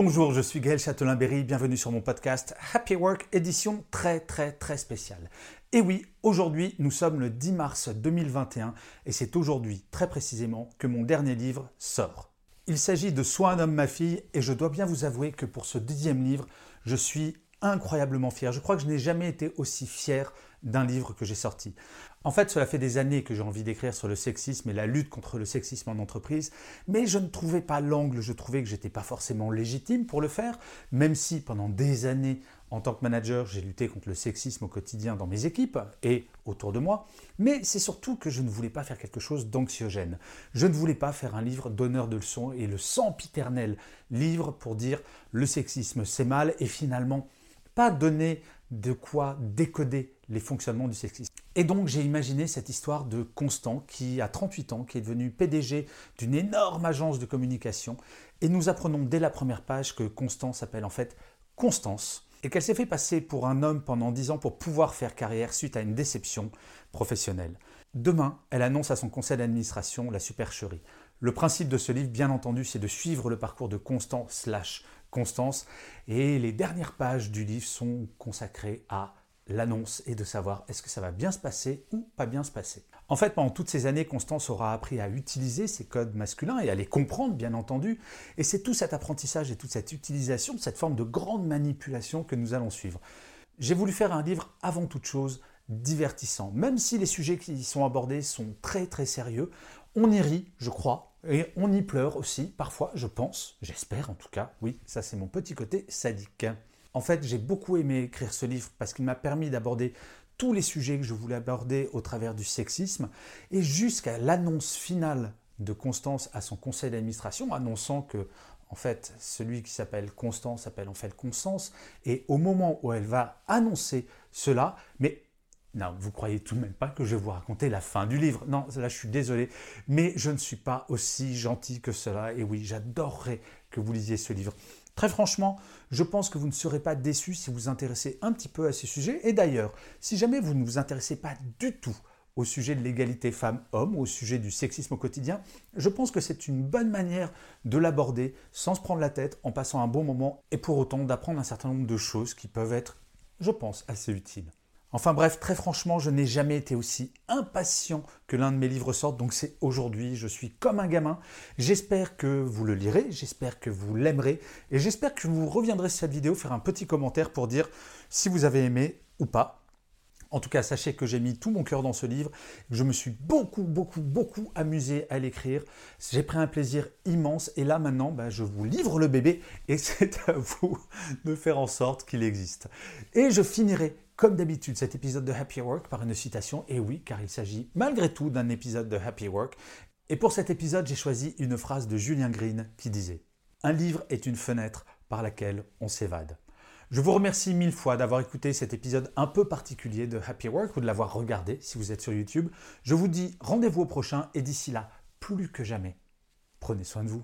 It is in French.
Bonjour, je suis Gaël Châtelain-Berry, bienvenue sur mon podcast Happy Work, édition très très très spéciale. Et oui, aujourd'hui nous sommes le 10 mars 2021 et c'est aujourd'hui très précisément que mon dernier livre sort. Il s'agit de Sois un homme, ma fille, et je dois bien vous avouer que pour ce dixième livre, je suis incroyablement fier. Je crois que je n'ai jamais été aussi fier d'un livre que j'ai sorti. En fait, cela fait des années que j'ai envie d'écrire sur le sexisme et la lutte contre le sexisme en entreprise, mais je ne trouvais pas l'angle, je trouvais que j'étais pas forcément légitime pour le faire, même si pendant des années, en tant que manager, j'ai lutté contre le sexisme au quotidien dans mes équipes et autour de moi, mais c'est surtout que je ne voulais pas faire quelque chose d'anxiogène. Je ne voulais pas faire un livre d'honneur de leçons et le sempiternel livre pour dire le sexisme c'est mal et finalement pas donner de quoi décoder les fonctionnements du sexisme. Et donc j'ai imaginé cette histoire de Constant qui a 38 ans, qui est devenu PDG d'une énorme agence de communication. Et nous apprenons dès la première page que Constant s'appelle en fait Constance et qu'elle s'est fait passer pour un homme pendant 10 ans pour pouvoir faire carrière suite à une déception professionnelle. Demain, elle annonce à son conseil d'administration la supercherie. Le principe de ce livre, bien entendu, c'est de suivre le parcours de Constant slash Constance. Et les dernières pages du livre sont consacrées à l'annonce et de savoir est-ce que ça va bien se passer ou pas bien se passer. En fait, pendant toutes ces années, Constance aura appris à utiliser ces codes masculins et à les comprendre, bien entendu. Et c'est tout cet apprentissage et toute cette utilisation, cette forme de grande manipulation que nous allons suivre. J'ai voulu faire un livre avant toute chose divertissant. Même si les sujets qui y sont abordés sont très très sérieux, on y rit, je crois, et on y pleure aussi, parfois, je pense, j'espère en tout cas. Oui, ça c'est mon petit côté sadique. En fait, j'ai beaucoup aimé écrire ce livre parce qu'il m'a permis d'aborder tous les sujets que je voulais aborder au travers du sexisme et jusqu'à l'annonce finale de Constance à son conseil d'administration, annonçant que en fait, celui qui s'appelle Constance s'appelle en fait Constance, et au moment où elle va annoncer cela, mais non, vous croyez tout de même pas que je vais vous raconter la fin du livre. Non, là je suis désolé, mais je ne suis pas aussi gentil que cela, et oui, j'adorerais que vous lisiez ce livre. Très franchement, je pense que vous ne serez pas déçus si vous vous intéressez un petit peu à ces sujets. Et d'ailleurs, si jamais vous ne vous intéressez pas du tout au sujet de l'égalité femmes-hommes, au sujet du sexisme au quotidien, je pense que c'est une bonne manière de l'aborder sans se prendre la tête, en passant un bon moment et pour autant d'apprendre un certain nombre de choses qui peuvent être, je pense, assez utiles. Enfin bref, très franchement, je n'ai jamais été aussi impatient que l'un de mes livres sorte, donc c'est aujourd'hui, je suis comme un gamin. J'espère que vous le lirez, j'espère que vous l'aimerez, et j'espère que vous reviendrez sur cette vidéo faire un petit commentaire pour dire si vous avez aimé ou pas. En tout cas, sachez que j'ai mis tout mon cœur dans ce livre. Je me suis beaucoup, beaucoup, beaucoup amusé à l'écrire. J'ai pris un plaisir immense. Et là, maintenant, bah, je vous livre le bébé et c'est à vous de faire en sorte qu'il existe. Et je finirai comme d'habitude, cet épisode de Happy Work par une citation, et oui, car il s'agit malgré tout d'un épisode de Happy Work. Et pour cet épisode, j'ai choisi une phrase de Julien Green qui disait Un livre est une fenêtre par laquelle on s'évade. Je vous remercie mille fois d'avoir écouté cet épisode un peu particulier de Happy Work ou de l'avoir regardé si vous êtes sur YouTube. Je vous dis rendez-vous au prochain et d'ici là, plus que jamais, prenez soin de vous.